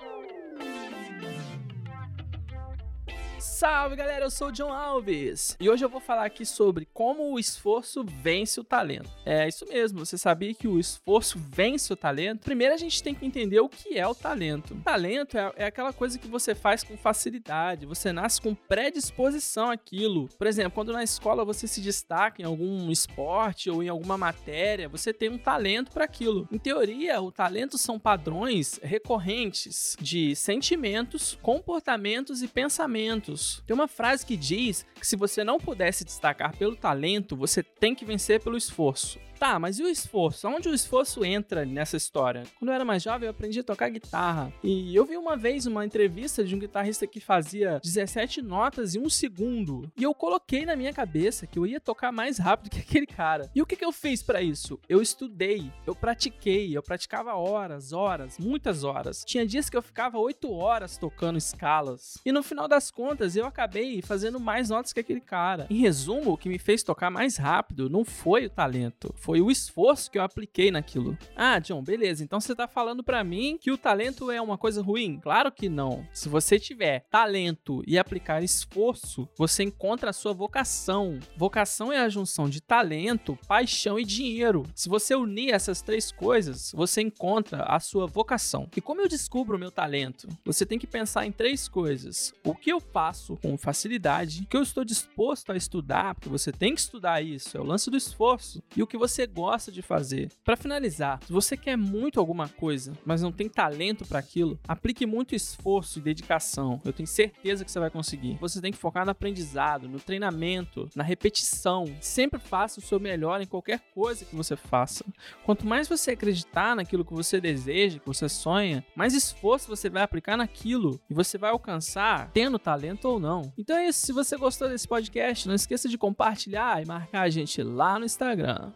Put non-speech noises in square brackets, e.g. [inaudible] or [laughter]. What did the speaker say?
Thank you. Salve galera, eu sou o John Alves e hoje eu vou falar aqui sobre como o esforço vence o talento. É isso mesmo, você sabia que o esforço vence o talento? Primeiro a gente tem que entender o que é o talento. O talento é, é aquela coisa que você faz com facilidade, você nasce com predisposição àquilo. Por exemplo, quando na escola você se destaca em algum esporte ou em alguma matéria, você tem um talento para aquilo. Em teoria, o talento são padrões recorrentes de sentimentos, comportamentos e pensamentos tem uma frase que diz que se você não puder se destacar pelo talento, você tem que vencer pelo esforço. Tá, mas e o esforço? Onde o esforço entra nessa história? Quando eu era mais jovem, eu aprendi a tocar guitarra. E eu vi uma vez uma entrevista de um guitarrista que fazia 17 notas em um segundo. E eu coloquei na minha cabeça que eu ia tocar mais rápido que [laughs] aquele cara. E o que, que eu fiz para isso? Eu estudei, eu pratiquei, eu praticava horas, horas, muitas horas. Tinha dias que eu ficava 8 horas tocando escalas. E no final das contas, eu acabei fazendo mais notas que aquele cara. Em resumo, o que me fez tocar mais rápido não foi o talento, foi foi o esforço que eu apliquei naquilo. Ah, John, beleza. Então você tá falando para mim que o talento é uma coisa ruim? Claro que não. Se você tiver talento e aplicar esforço, você encontra a sua vocação. Vocação é a junção de talento, paixão e dinheiro. Se você unir essas três coisas, você encontra a sua vocação. E como eu descubro o meu talento? Você tem que pensar em três coisas: o que eu faço com facilidade, o que eu estou disposto a estudar, porque você tem que estudar isso, é o lance do esforço, e o que você você gosta de fazer. Para finalizar, se você quer muito alguma coisa, mas não tem talento para aquilo, aplique muito esforço e dedicação. Eu tenho certeza que você vai conseguir. Você tem que focar no aprendizado, no treinamento, na repetição. Sempre faça o seu melhor em qualquer coisa que você faça. Quanto mais você acreditar naquilo que você deseja, que você sonha, mais esforço você vai aplicar naquilo e você vai alcançar, tendo talento ou não. Então é isso. Se você gostou desse podcast, não esqueça de compartilhar e marcar a gente lá no Instagram.